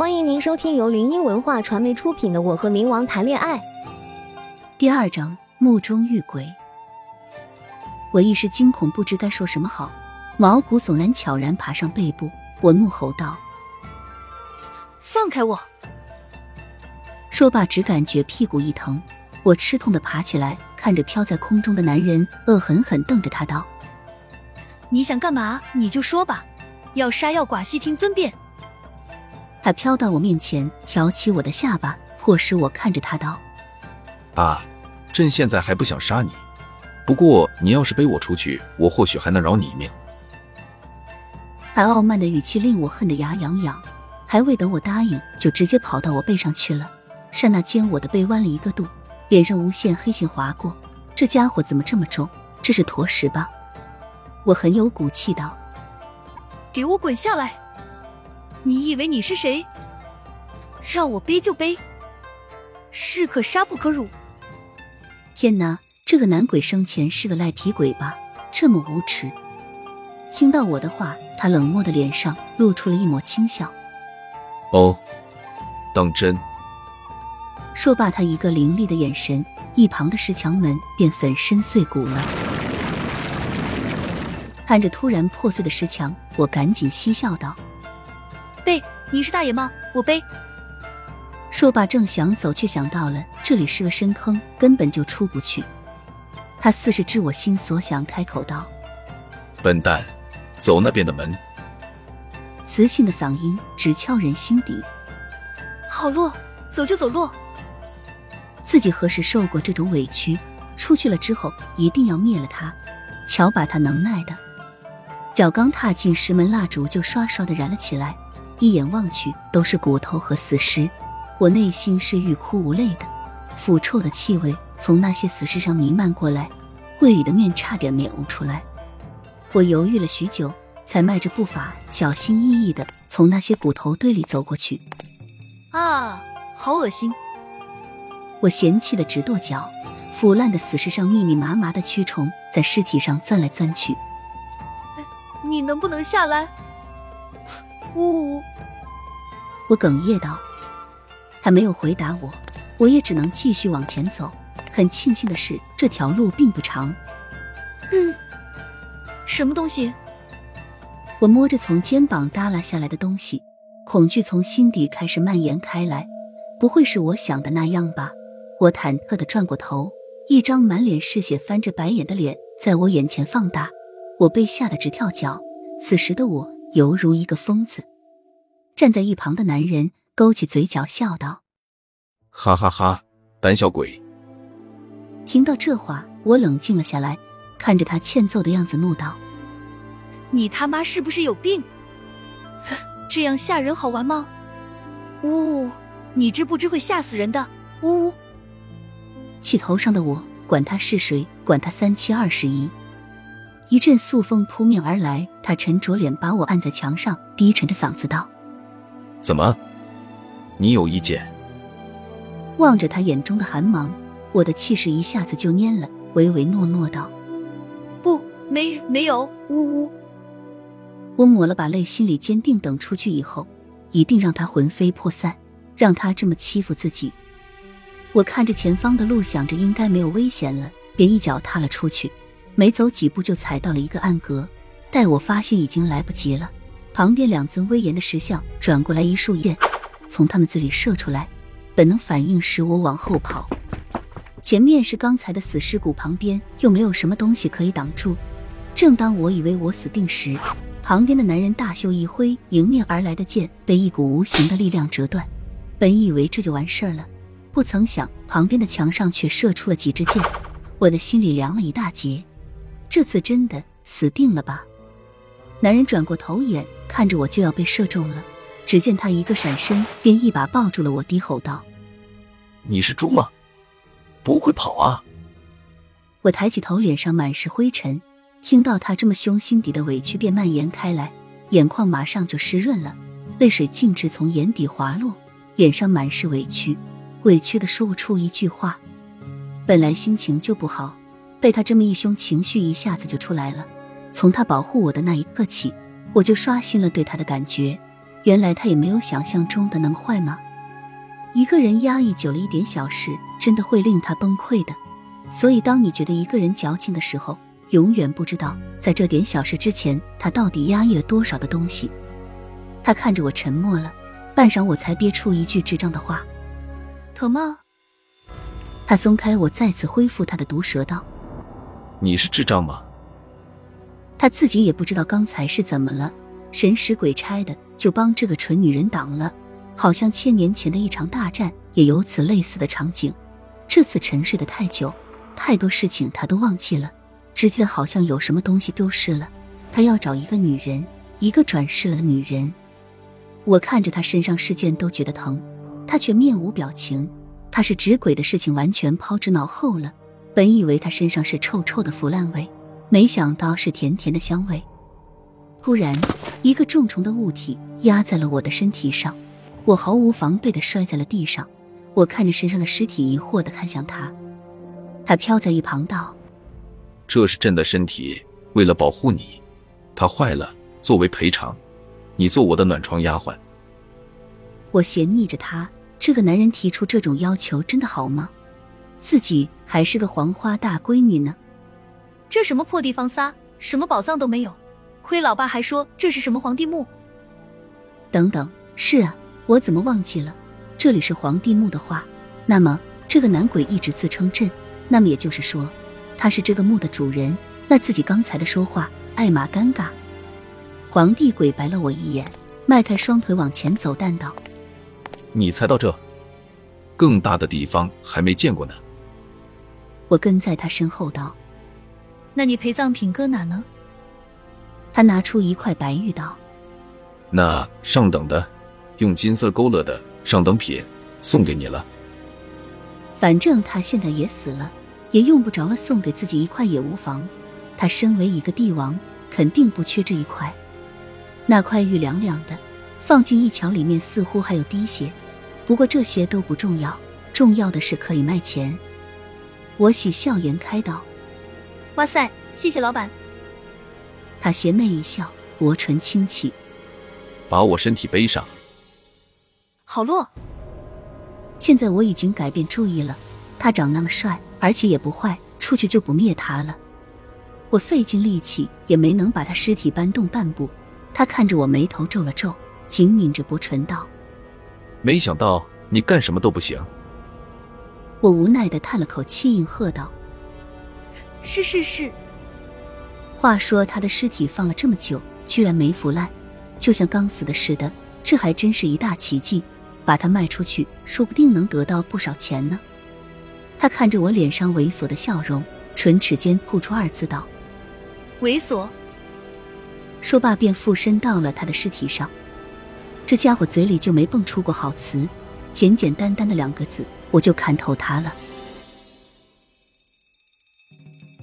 欢迎您收听由林音文化传媒出品的《我和冥王谈恋爱》第二章墓中遇鬼。我一时惊恐，不知该说什么好，毛骨悚然，悄然爬上背部。我怒吼道：“放开我！”说罢，只感觉屁股一疼，我吃痛的爬起来，看着飘在空中的男人，恶狠狠瞪着他道：“你想干嘛？你就说吧，要杀要剐，悉听尊便。”他飘到我面前，挑起我的下巴，迫使我看着他道：“啊，朕现在还不想杀你，不过你要是背我出去，我或许还能饶你一命。”他傲慢的语气令我恨得牙痒痒，还未等我答应，就直接跑到我背上去了。刹那间，我的背弯了一个度，脸上无限黑线划过。这家伙怎么这么重？这是坨石吧？我很有骨气道：“给我滚下来！”你以为你是谁？让我背就背，士可杀不可辱。天哪，这个男鬼生前是个赖皮鬼吧？这么无耻！听到我的话，他冷漠的脸上露出了一抹轻笑。哦，当真？说罢，他一个凌厉的眼神，一旁的石墙门便粉身碎骨了。看着突然破碎的石墙，我赶紧嬉笑道。背，你是大爷吗？我背。说罢，正想走，却想到了这里是个深坑，根本就出不去。他似是知我心所想，开口道：“笨蛋，走那边的门。”磁性的嗓音直敲人心底。好路，走就走路。自己何时受过这种委屈？出去了之后，一定要灭了他。瞧把他能耐的，脚刚踏进石门，蜡烛就刷刷的燃了起来。一眼望去都是骨头和死尸，我内心是欲哭无泪的。腐臭的气味从那些死尸上弥漫过来，胃里的面差点没呕出来。我犹豫了许久，才迈着步伐，小心翼翼的从那些骨头堆里走过去。啊，好恶心！我嫌弃的直跺脚。腐烂的死尸上密密麻麻的蛆虫在尸体上钻来钻去。你能不能下来？呜呜！我哽咽道。他没有回答我，我也只能继续往前走。很庆幸的是，这条路并不长。嗯，什么东西？我摸着从肩膀耷拉下来的东西，恐惧从心底开始蔓延开来。不会是我想的那样吧？我忐忑的转过头，一张满脸是血、翻着白眼的脸在我眼前放大，我被吓得直跳脚。此时的我。犹如一个疯子，站在一旁的男人勾起嘴角笑道：“哈哈哈，胆小鬼！”听到这话，我冷静了下来，看着他欠揍的样子，怒道：“你他妈是不是有病？这样吓人好玩吗？呜呜，你知不知会吓死人的？呜呜！”气头上的我，管他是谁，管他三七二十一。一阵素风扑面而来，他沉着脸把我按在墙上，低沉着嗓子道：“怎么，你有意见？”望着他眼中的寒芒，我的气势一下子就蔫了，唯唯诺诺道：“不，没，没有。”呜呜。我抹了把泪，心里坚定，等出去以后，一定让他魂飞魄散，让他这么欺负自己。我看着前方的路，想着应该没有危险了，便一脚踏了出去。没走几步就踩到了一个暗格，待我发现已经来不及了。旁边两尊威严的石像转过来，一束焰从他们嘴里射出来，本能反应使我往后跑。前面是刚才的死尸骨，旁边又没有什么东西可以挡住。正当我以为我死定时，旁边的男人大袖一挥，迎面而来的剑被一股无形的力量折断。本以为这就完事儿了，不曾想旁边的墙上却射出了几支箭，我的心里凉了一大截。这次真的死定了吧？男人转过头眼看着我，就要被射中了。只见他一个闪身，便一把抱住了我，低吼道：“你是猪吗？不会跑啊！”我抬起头，脸上满是灰尘。听到他这么凶，心底的委屈便蔓延开来，眼眶马上就湿润了，泪水径直从眼底滑落，脸上满是委屈，委屈的说不出一句话。本来心情就不好。被他这么一凶，情绪一下子就出来了。从他保护我的那一刻起，我就刷新了对他的感觉。原来他也没有想象中的那么坏吗？一个人压抑久了一点小事，真的会令他崩溃的。所以，当你觉得一个人矫情的时候，永远不知道在这点小事之前，他到底压抑了多少的东西。他看着我沉默了，半晌，我才憋出一句智障的话：“疼吗？”他松开我，再次恢复他的毒舌道：“你是智障吗？”他自己也不知道刚才是怎么了，神使鬼差的就帮这个蠢女人挡了，好像千年前的一场大战也有此类似的场景。这次沉睡的太久，太多事情他都忘记了，只记得好像有什么东西丢失了。他要找一个女人，一个转世了的女人。我看着他身上事件都觉得疼，他却面无表情。他是纸鬼的事情完全抛之脑后了。本以为他身上是臭臭的腐烂味。没想到是甜甜的香味。突然，一个重重的物体压在了我的身体上，我毫无防备的摔在了地上。我看着身上的尸体，疑惑的看向他。他飘在一旁道：“这是朕的身体，为了保护你，它坏了，作为赔偿，你做我的暖床丫鬟。”我嫌睨着他，这个男人提出这种要求真的好吗？自己还是个黄花大闺女呢。这什么破地方撒，什么宝藏都没有。亏老爸还说这是什么皇帝墓。等等，是啊，我怎么忘记了？这里是皇帝墓的话，那么这个男鬼一直自称朕，那么也就是说，他是这个墓的主人。那自己刚才的说话，艾玛尴尬。皇帝鬼白了我一眼，迈开双腿往前走，淡道：“你才到这，更大的地方还没见过呢。”我跟在他身后道。那你陪葬品搁哪呢？他拿出一块白玉道：“那上等的，用金色勾勒的上等品，送给你了。反正他现在也死了，也用不着了，送给自己一块也无妨。他身为一个帝王，肯定不缺这一块。那块玉凉凉的，放进一瞧里面似乎还有滴血。不过这些都不重要，重要的是可以卖钱。”我喜笑颜开道。哇塞，谢谢老板。他邪魅一笑，薄唇轻启，把我身体背上。好洛。现在我已经改变主意了，他长那么帅，而且也不坏，出去就不灭他了。我费尽力气也没能把他尸体搬动半步。他看着我，眉头皱了皱，紧抿着薄唇道：“没想到你干什么都不行。”我无奈的叹了口气，应和道。是是是。话说他的尸体放了这么久，居然没腐烂，就像刚死的似的，这还真是一大奇迹。把它卖出去，说不定能得到不少钱呢。他看着我脸上猥琐的笑容，唇齿间吐出二字道：“猥琐。”说罢便附身到了他的尸体上。这家伙嘴里就没蹦出过好词，简简单单的两个字，我就看透他了。